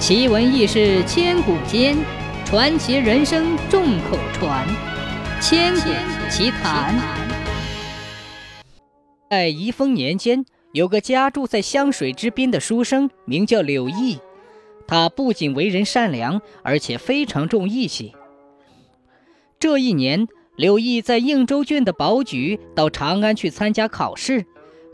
奇闻异事千古间，传奇人生众口传。千古奇谈。在宜丰年间，有个家住在湘水之滨的书生，名叫柳毅。他不仅为人善良，而且非常重义气。这一年，柳毅在应州郡的保举到长安去参加考试，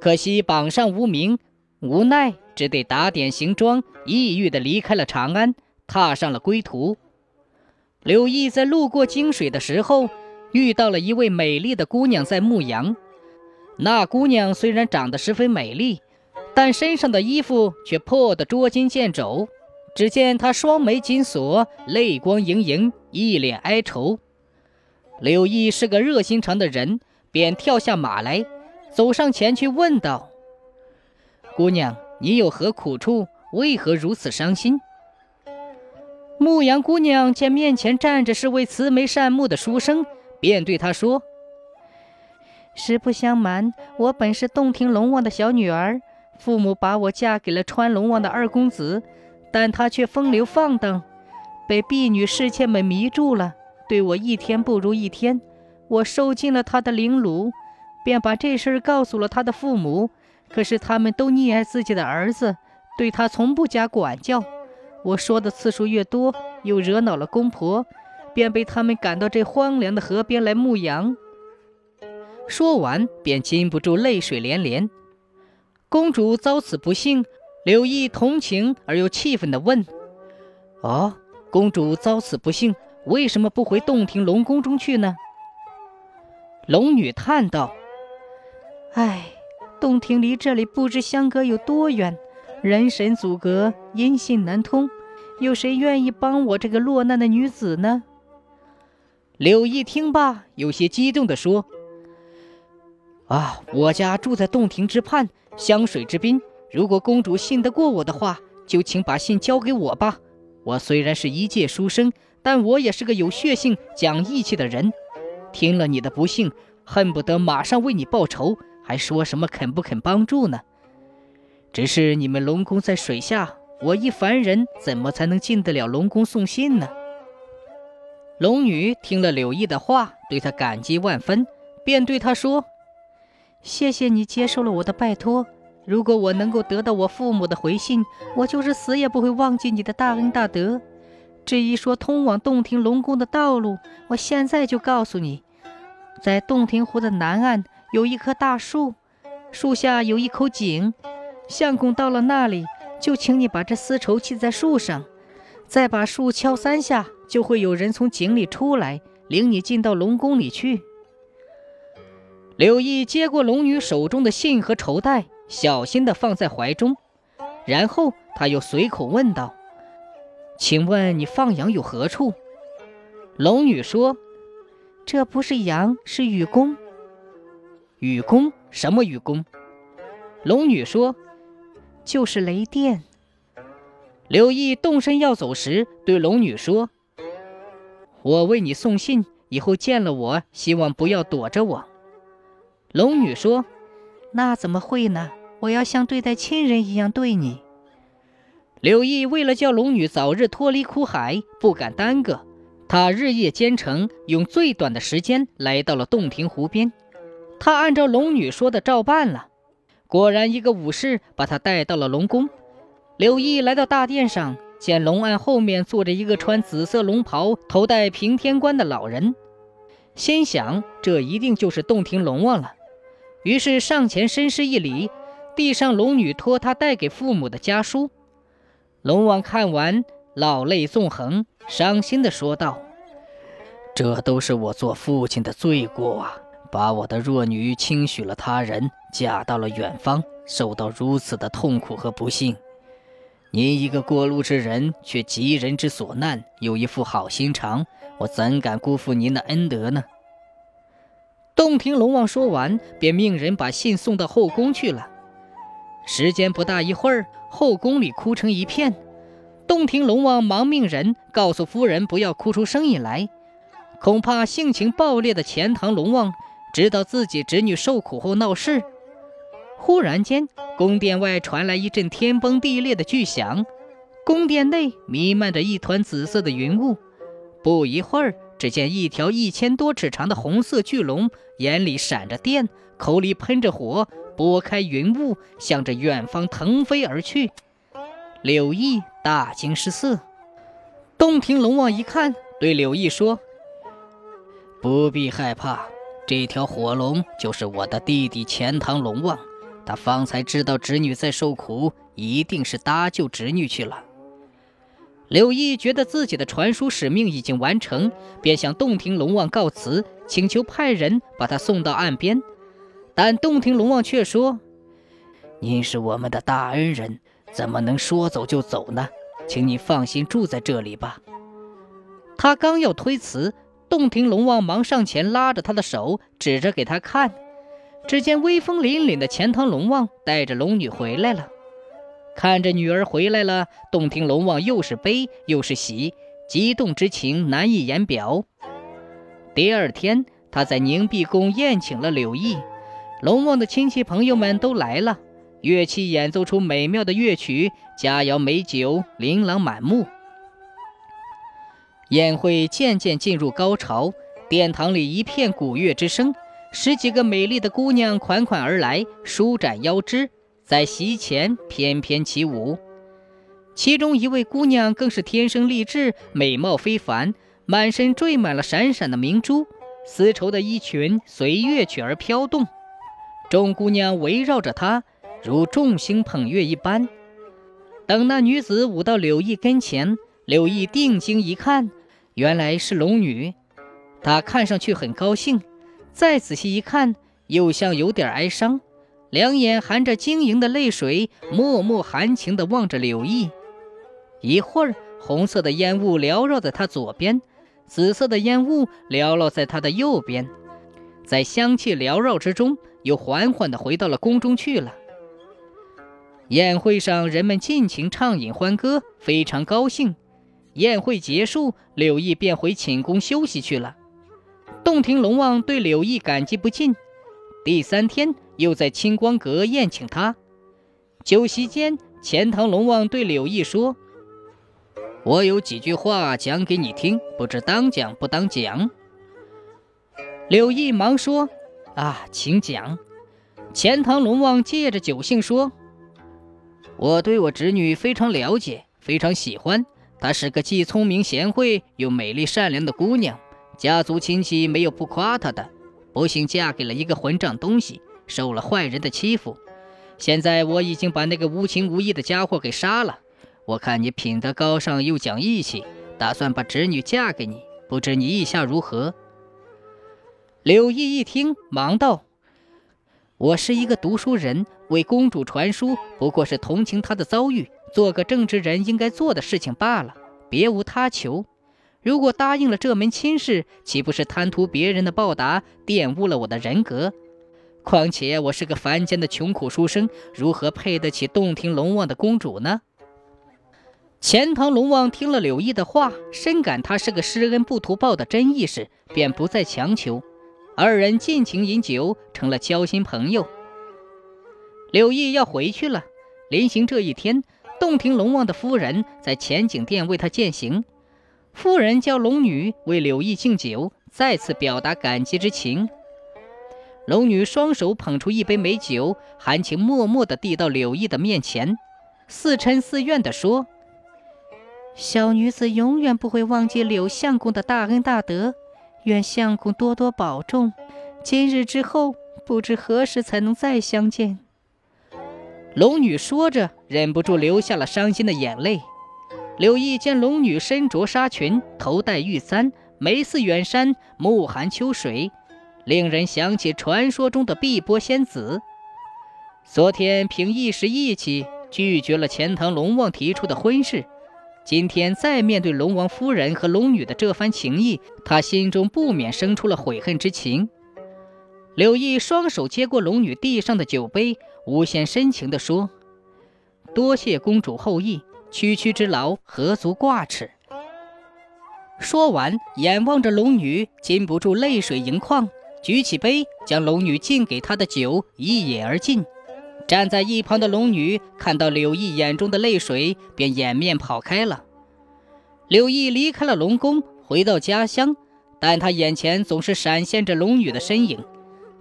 可惜榜上无名，无奈。只得打点行装，抑郁地离开了长安，踏上了归途。柳毅在路过泾水的时候，遇到了一位美丽的姑娘在牧羊。那姑娘虽然长得十分美丽，但身上的衣服却破得捉襟见肘。只见她双眉紧锁，泪光盈盈，一脸哀愁。柳毅是个热心肠的人，便跳下马来，走上前去问道：“姑娘。”你有何苦处？为何如此伤心？牧羊姑娘见面前站着是位慈眉善目的书生，便对他说：“实不相瞒，我本是洞庭龙王的小女儿，父母把我嫁给了川龙王的二公子，但他却风流放荡，被婢女侍妾们迷住了，对我一天不如一天。我受尽了他的凌辱，便把这事儿告诉了他的父母。”可是他们都溺爱自己的儿子，对他从不加管教。我说的次数越多，又惹恼了公婆，便被他们赶到这荒凉的河边来牧羊。说完，便禁不住泪水连连。公主遭此不幸，柳毅同情而又气愤地问：“哦，公主遭此不幸，为什么不回洞庭龙宫中去呢？”龙女叹道：“唉。”洞庭离这里不知相隔有多远，人神阻隔，音信难通，有谁愿意帮我这个落难的女子呢？柳毅听罢，有些激动地说：“啊，我家住在洞庭之畔，湘水之滨。如果公主信得过我的话，就请把信交给我吧。我虽然是一介书生，但我也是个有血性、讲义气的人。听了你的不幸，恨不得马上为你报仇。”还说什么肯不肯帮助呢？只是你们龙宫在水下，我一凡人怎么才能进得了龙宫送信呢？龙女听了柳毅的话，对他感激万分，便对他说：“谢谢你接受了我的拜托。如果我能够得到我父母的回信，我就是死也不会忘记你的大恩大德。至于说通往洞庭龙宫的道路，我现在就告诉你，在洞庭湖的南岸。”有一棵大树，树下有一口井。相公到了那里，就请你把这丝绸系在树上，再把树敲三下，就会有人从井里出来，领你进到龙宫里去。柳毅接过龙女手中的信和绸带，小心地放在怀中，然后他又随口问道：“请问你放羊有何处？”龙女说：“这不是羊，是雨宫。”雨宫什么雨宫？龙女说：“就是雷电。”柳毅动身要走时，对龙女说：“我为你送信，以后见了我，希望不要躲着我。”龙女说：“那怎么会呢？我要像对待亲人一样对你。”柳毅为了叫龙女早日脱离苦海，不敢耽搁，他日夜兼程，用最短的时间来到了洞庭湖边。他按照龙女说的照办了，果然一个武士把他带到了龙宫。柳毅来到大殿上，见龙案后面坐着一个穿紫色龙袍、头戴平天冠的老人，心想这一定就是洞庭龙王了。于是上前深施一礼，递上龙女托他带给父母的家书。龙王看完，老泪纵横，伤心地说道：“这都是我做父亲的罪过啊！”把我的弱女轻许了他人，嫁到了远方，受到如此的痛苦和不幸。您一个过路之人，却急人之所难，有一副好心肠，我怎敢辜负您的恩德呢？洞庭龙王说完，便命人把信送到后宫去了。时间不大一会儿，后宫里哭成一片。洞庭龙王忙命人告诉夫人，不要哭出声音来，恐怕性情暴烈的钱塘龙王。知道自己侄女受苦后闹事，忽然间，宫殿外传来一阵天崩地裂的巨响，宫殿内弥漫着一团紫色的云雾。不一会儿，只见一条一千多尺长的红色巨龙，眼里闪着电，口里喷着火，拨开云雾，向着远方腾飞而去。柳毅大惊失色。洞庭龙王一看，对柳毅说：“不必害怕，这条火龙就是我的弟弟钱塘龙王。他方才知道侄女在受苦，一定是搭救侄女去了。”柳毅觉得自己的传输使命已经完成，便向洞庭龙王告辞，请求派人把他送到岸边。但洞庭龙王却说：“您是我们的大恩人，怎么能说走就走呢？”请你放心住在这里吧。他刚要推辞，洞庭龙王忙上前拉着他的手，指着给他看。只见威风凛凛的钱塘龙王带着龙女回来了。看着女儿回来了，洞庭龙王又是悲又是喜，激动之情难以言表。第二天，他在凝碧宫宴请了柳毅，龙王的亲戚朋友们都来了。乐器演奏出美妙的乐曲，佳肴美酒琳琅满目。宴会渐渐进入高潮，殿堂里一片鼓乐之声。十几个美丽的姑娘款款而来，舒展腰肢，在席前翩翩起舞。其中一位姑娘更是天生丽质，美貌非凡，满身缀满了闪闪的明珠，丝绸的衣裙随乐曲而飘动。众姑娘围绕着她。如众星捧月一般。等那女子舞到柳毅跟前，柳毅定睛一看，原来是龙女。她看上去很高兴，再仔细一看，又像有点哀伤，两眼含着晶莹的泪水，脉脉含情地望着柳毅。一会儿，红色的烟雾缭绕在他左边，紫色的烟雾缭绕在他的右边，在香气缭绕之中，又缓缓地回到了宫中去了。宴会上，人们尽情畅饮欢歌，非常高兴。宴会结束，柳毅便回寝宫休息去了。洞庭龙王对柳毅感激不尽。第三天，又在清光阁宴请他。酒席间，钱塘龙王对柳毅说：“我有几句话讲给你听，不知当讲不当讲。”柳毅忙说：“啊，请讲。”钱塘龙王借着酒兴说。我对我侄女非常了解，非常喜欢。她是个既聪明贤惠又美丽善良的姑娘，家族亲戚没有不夸她的。不幸嫁给了一个混账东西，受了坏人的欺负。现在我已经把那个无情无义的家伙给杀了。我看你品德高尚又讲义气，打算把侄女嫁给你，不知你意下如何？柳毅一听，忙道。我是一个读书人，为公主传书，不过是同情她的遭遇，做个正直人应该做的事情罢了，别无他求。如果答应了这门亲事，岂不是贪图别人的报答，玷污了我的人格？况且我是个凡间的穷苦书生，如何配得起洞庭龙王的公主呢？钱塘龙王听了柳毅的话，深感他是个施恩不图报的真义士，便不再强求。二人尽情饮酒，成了交心朋友。柳毅要回去了，临行这一天，洞庭龙王的夫人在前景殿为他饯行。夫人叫龙女为柳毅敬酒，再次表达感激之情。龙女双手捧出一杯美酒，含情脉脉地递到柳毅的面前，似嗔似怨地说：“小女子永远不会忘记柳相公的大恩大德。”愿相公多多保重，今日之后不知何时才能再相见。龙女说着，忍不住流下了伤心的眼泪。柳毅见龙女身着纱裙，头戴玉簪，眉似远山，目含秋水，令人想起传说中的碧波仙子。昨天凭一时义气拒绝了钱塘龙王提出的婚事。今天再面对龙王夫人和龙女的这番情谊，他心中不免生出了悔恨之情。柳毅双手接过龙女地上的酒杯，无限深情地说：“多谢公主厚意，区区之劳何足挂齿。”说完，眼望着龙女，禁不住泪水盈眶，举起杯，将龙女敬给他的酒一饮而尽。站在一旁的龙女看到柳毅眼中的泪水，便掩面跑开了。柳毅离开了龙宫，回到家乡，但他眼前总是闪现着龙女的身影，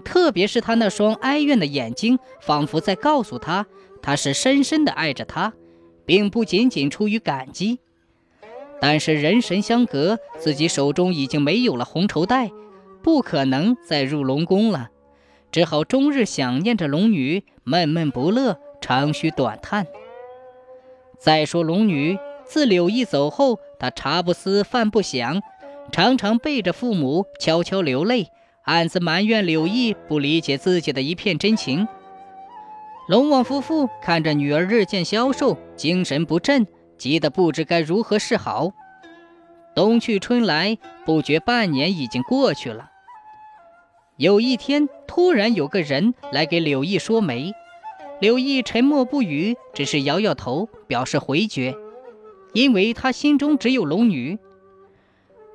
特别是他那双哀怨的眼睛，仿佛在告诉他，他是深深的爱着她，并不仅仅出于感激。但是人神相隔，自己手中已经没有了红绸带，不可能再入龙宫了，只好终日想念着龙女，闷闷不乐，长吁短叹。再说龙女，自柳毅走后，她茶不思饭不想，常常背着父母悄悄流泪，暗自埋怨柳毅不理解自己的一片真情。龙王夫妇看着女儿日渐消瘦，精神不振。急得不知该如何是好。冬去春来，不觉半年已经过去了。有一天，突然有个人来给柳毅说媒，柳毅沉默不语，只是摇摇头，表示回绝，因为他心中只有龙女。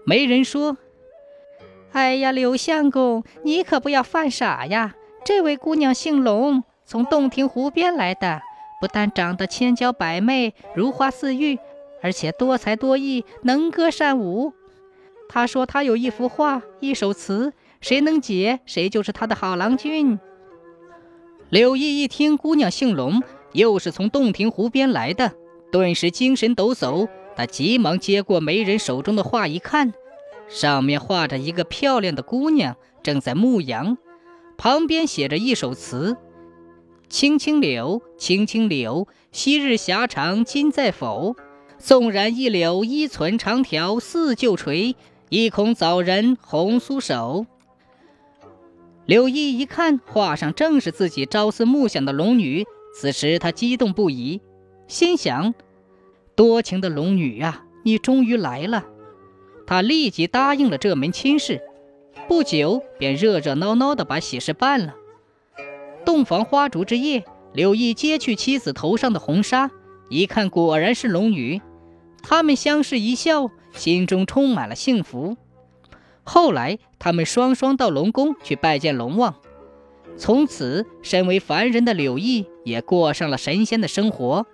媒人说：“哎呀，柳相公，你可不要犯傻呀！这位姑娘姓龙，从洞庭湖边来的。”不但长得千娇百媚、如花似玉，而且多才多艺、能歌善舞。他说他有一幅画、一首词，谁能解，谁就是他的好郎君。柳毅一听姑娘姓龙，又是从洞庭湖边来的，顿时精神抖擞。他急忙接过媒人手中的画，一看，上面画着一个漂亮的姑娘正在牧羊，旁边写着一首词。青青柳，青青柳，昔日狭长今在否？纵然一柳依存长条似旧垂，亦恐早人红酥手。柳毅一看，画上正是自己朝思暮想的龙女，此时他激动不已，心想：多情的龙女啊，你终于来了！他立即答应了这门亲事，不久便热热闹闹地把喜事办了。洞房花烛之夜，柳毅揭去妻子头上的红纱，一看果然是龙女。他们相视一笑，心中充满了幸福。后来，他们双双到龙宫去拜见龙王。从此，身为凡人的柳毅也过上了神仙的生活。